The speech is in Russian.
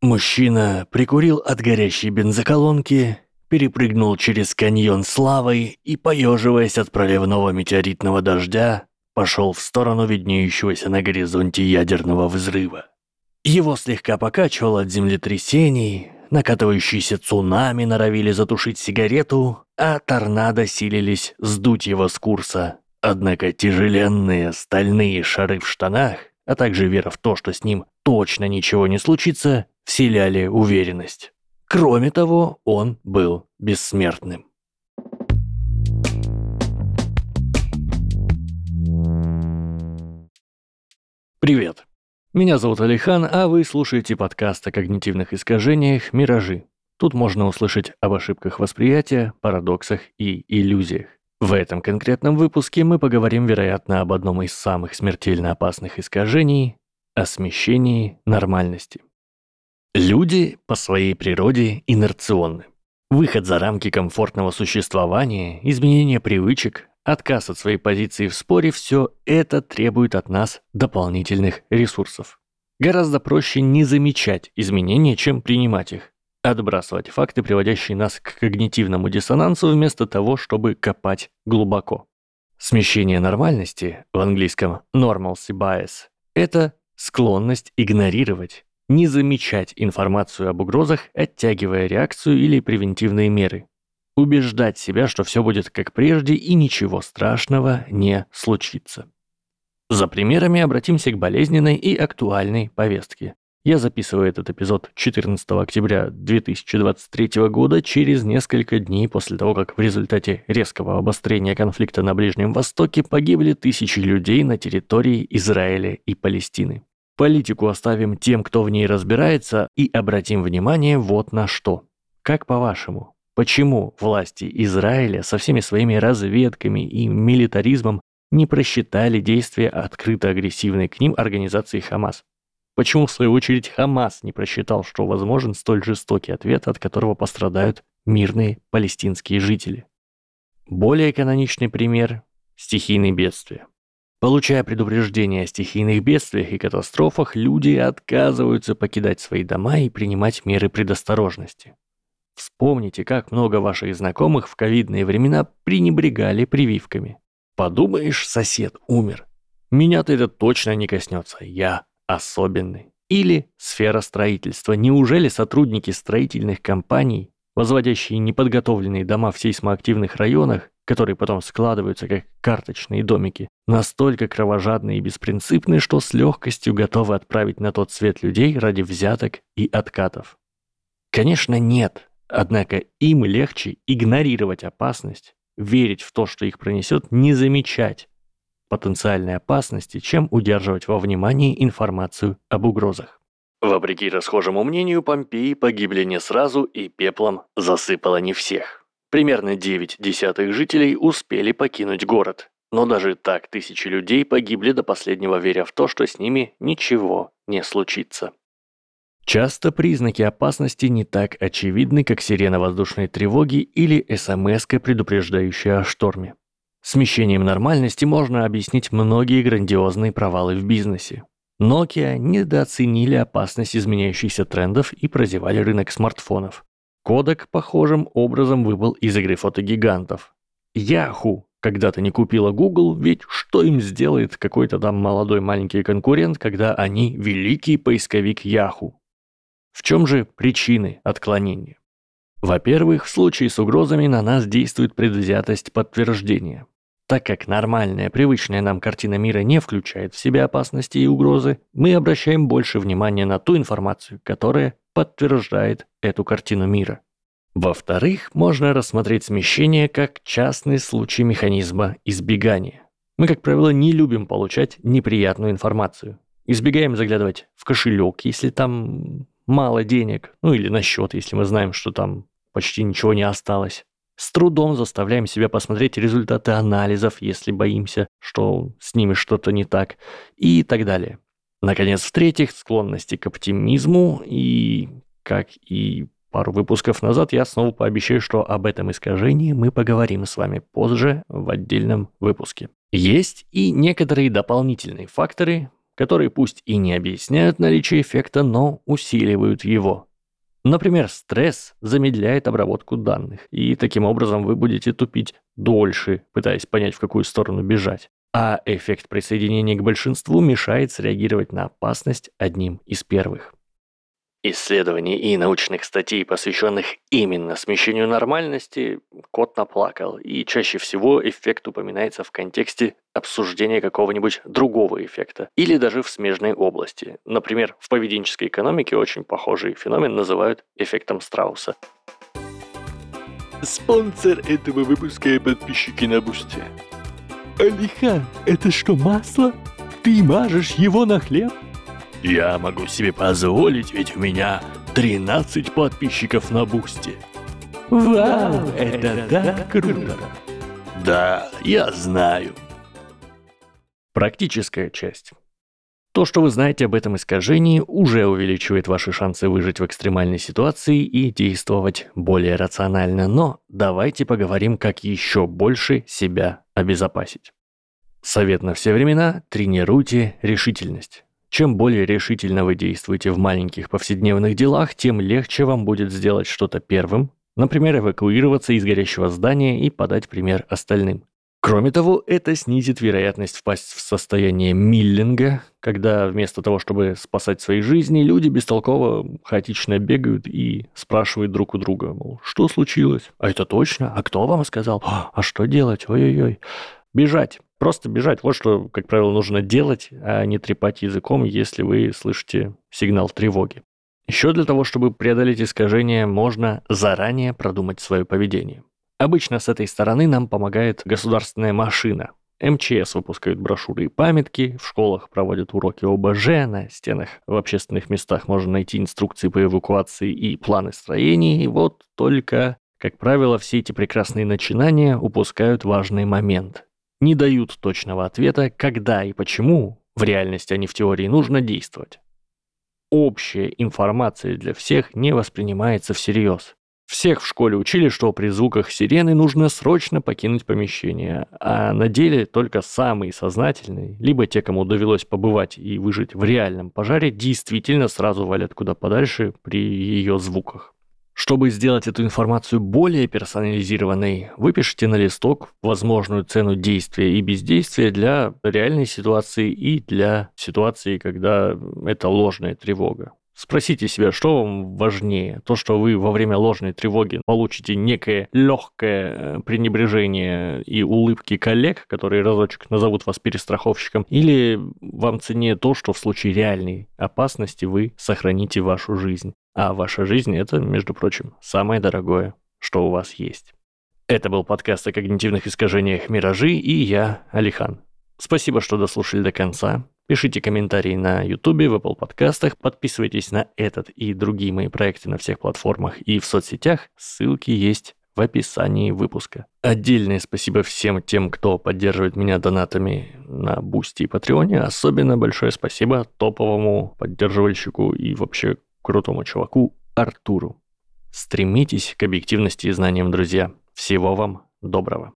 Мужчина прикурил от горящей бензоколонки, перепрыгнул через каньон славой и, поеживаясь от проливного метеоритного дождя, пошел в сторону виднеющегося на горизонте ядерного взрыва. Его слегка покачивало от землетрясений, накатывающиеся цунами норовили затушить сигарету, а торнадо силились сдуть его с курса. Однако тяжеленные стальные шары в штанах, а также вера в то, что с ним точно ничего не случится, вселяли уверенность. Кроме того, он был бессмертным. Привет. Меня зовут Алихан, а вы слушаете подкаст о когнитивных искажениях «Миражи». Тут можно услышать об ошибках восприятия, парадоксах и иллюзиях. В этом конкретном выпуске мы поговорим, вероятно, об одном из самых смертельно опасных искажений – о смещении нормальности. Люди по своей природе инерционны. Выход за рамки комфортного существования, изменение привычек, отказ от своей позиции в споре – все это требует от нас дополнительных ресурсов. Гораздо проще не замечать изменения, чем принимать их. Отбрасывать факты, приводящие нас к когнитивному диссонансу, вместо того, чтобы копать глубоко. Смещение нормальности, в английском normalcy bias, это склонность игнорировать, не замечать информацию об угрозах, оттягивая реакцию или превентивные меры. Убеждать себя, что все будет как прежде и ничего страшного не случится. За примерами обратимся к болезненной и актуальной повестке. Я записываю этот эпизод 14 октября 2023 года через несколько дней после того, как в результате резкого обострения конфликта на Ближнем Востоке погибли тысячи людей на территории Израиля и Палестины. Политику оставим тем, кто в ней разбирается, и обратим внимание вот на что. Как по-вашему, почему власти Израиля со всеми своими разведками и милитаризмом не просчитали действия открыто агрессивной к ним организации Хамас? Почему, в свою очередь, Хамас не просчитал, что возможен столь жестокий ответ, от которого пострадают мирные палестинские жители? Более каноничный пример – стихийные бедствия. Получая предупреждения о стихийных бедствиях и катастрофах, люди отказываются покидать свои дома и принимать меры предосторожности. Вспомните, как много ваших знакомых в ковидные времена пренебрегали прививками. Подумаешь, сосед умер. Меня-то это точно не коснется, я особенный. Или сфера строительства. Неужели сотрудники строительных компаний, возводящие неподготовленные дома в сейсмоактивных районах, которые потом складываются как карточные домики, настолько кровожадны и беспринципны, что с легкостью готовы отправить на тот свет людей ради взяток и откатов. Конечно, нет, однако им легче игнорировать опасность, верить в то, что их пронесет, не замечать потенциальной опасности, чем удерживать во внимании информацию об угрозах. Вопреки расхожему мнению, Помпеи погибли не сразу и пеплом засыпало не всех. Примерно 9 десятых жителей успели покинуть город. Но даже так тысячи людей погибли до последнего, веря в то, что с ними ничего не случится. Часто признаки опасности не так очевидны, как сирена воздушной тревоги или смс предупреждающая о шторме. Смещением нормальности можно объяснить многие грандиозные провалы в бизнесе. Nokia недооценили опасность изменяющихся трендов и прозевали рынок смартфонов. Кодек похожим образом выбыл из игры фотогигантов. Яху когда-то не купила Google, ведь что им сделает какой-то там молодой маленький конкурент, когда они великий поисковик Яху? В чем же причины отклонения? Во-первых, в случае с угрозами на нас действует предвзятость подтверждения. Так как нормальная, привычная нам картина мира не включает в себя опасности и угрозы, мы обращаем больше внимания на ту информацию, которая подтверждает эту картину мира. Во-вторых, можно рассмотреть смещение как частный случай механизма избегания. Мы, как правило, не любим получать неприятную информацию. Избегаем заглядывать в кошелек, если там мало денег, ну или на счет, если мы знаем, что там почти ничего не осталось. С трудом заставляем себя посмотреть результаты анализов, если боимся, что с ними что-то не так, и так далее. Наконец, в-третьих, склонности к оптимизму и, как и пару выпусков назад, я снова пообещаю, что об этом искажении мы поговорим с вами позже в отдельном выпуске. Есть и некоторые дополнительные факторы, которые пусть и не объясняют наличие эффекта, но усиливают его. Например, стресс замедляет обработку данных, и таким образом вы будете тупить дольше, пытаясь понять, в какую сторону бежать. А эффект присоединения к большинству мешает среагировать на опасность одним из первых. Исследований и научных статей, посвященных именно смещению нормальности, кот наплакал, и чаще всего эффект упоминается в контексте обсуждения какого-нибудь другого эффекта, или даже в смежной области. Например, в поведенческой экономике очень похожий феномен называют эффектом Страуса. Спонсор этого выпуска – подписчики на Boosty. Алихан, это что, масло? Ты мажешь его на хлеб? Я могу себе позволить, ведь у меня 13 подписчиков на Boosty. Вау, это так круто. Да, я знаю. Практическая часть. То, что вы знаете об этом искажении, уже увеличивает ваши шансы выжить в экстремальной ситуации и действовать более рационально. Но давайте поговорим, как еще больше себя обезопасить. Совет на все времена – тренируйте решительность. Чем более решительно вы действуете в маленьких повседневных делах, тем легче вам будет сделать что-то первым, например, эвакуироваться из горящего здания и подать пример остальным. Кроме того, это снизит вероятность впасть в состояние миллинга, когда вместо того, чтобы спасать свои жизни, люди бестолково хаотично бегают и спрашивают друг у друга, мол, что случилось? А это точно? А кто вам сказал? А что делать? Ой-ой-ой. Бежать. Просто бежать. Вот что, как правило, нужно делать, а не трепать языком, если вы слышите сигнал тревоги. Еще для того, чтобы преодолеть искажение, можно заранее продумать свое поведение. Обычно с этой стороны нам помогает государственная машина. МЧС выпускают брошюры и памятки, в школах проводят уроки ОБЖ, на стенах в общественных местах можно найти инструкции по эвакуации и планы строений. И вот только, как правило, все эти прекрасные начинания упускают важный момент не дают точного ответа, когда и почему в реальности, а не в теории, нужно действовать. Общая информация для всех не воспринимается всерьез. Всех в школе учили, что при звуках сирены нужно срочно покинуть помещение, а на деле только самые сознательные, либо те, кому довелось побывать и выжить в реальном пожаре, действительно сразу валят куда подальше при ее звуках. Чтобы сделать эту информацию более персонализированной, выпишите на листок возможную цену действия и бездействия для реальной ситуации и для ситуации, когда это ложная тревога. Спросите себя, что вам важнее? То, что вы во время ложной тревоги получите некое легкое э, пренебрежение и улыбки коллег, которые разочек назовут вас перестраховщиком, или вам ценнее то, что в случае реальной опасности вы сохраните вашу жизнь? А ваша жизнь – это, между прочим, самое дорогое, что у вас есть. Это был подкаст о когнитивных искажениях «Миражи» и я, Алихан. Спасибо, что дослушали до конца. Пишите комментарии на YouTube, в Apple подкастах, подписывайтесь на этот и другие мои проекты на всех платформах и в соцсетях. Ссылки есть в описании выпуска. Отдельное спасибо всем тем, кто поддерживает меня донатами на Boosty и Patreon е. Особенно большое спасибо топовому поддерживальщику и вообще крутому чуваку Артуру. Стремитесь к объективности и знаниям, друзья. Всего вам доброго.